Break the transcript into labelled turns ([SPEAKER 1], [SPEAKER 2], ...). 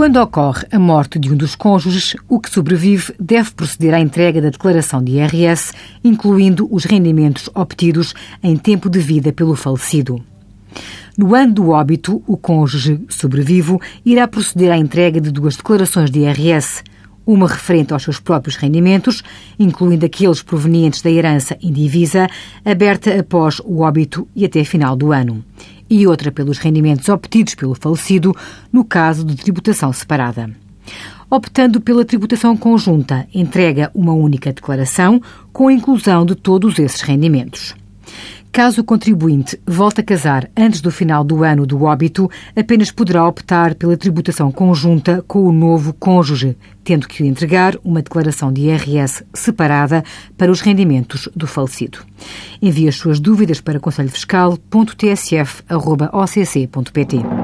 [SPEAKER 1] Quando ocorre a morte de um dos cônjuges, o que sobrevive deve proceder à entrega da declaração de IRS, incluindo os rendimentos obtidos em tempo de vida pelo falecido. No ano do óbito, o cônjuge sobrevivo irá proceder à entrega de duas declarações de IRS, uma referente aos seus próprios rendimentos, incluindo aqueles provenientes da herança indivisa, aberta após o óbito e até final do ano, e outra pelos rendimentos obtidos pelo falecido, no caso de tributação separada. Optando pela tributação conjunta, entrega uma única declaração com a inclusão de todos esses rendimentos. Caso o contribuinte volte a casar antes do final do ano do óbito, apenas poderá optar pela tributação conjunta com o novo cônjuge, tendo que entregar uma declaração de IRS separada para os rendimentos do falecido. Envie as suas dúvidas para conselhofiscal.tsf.occ.pt.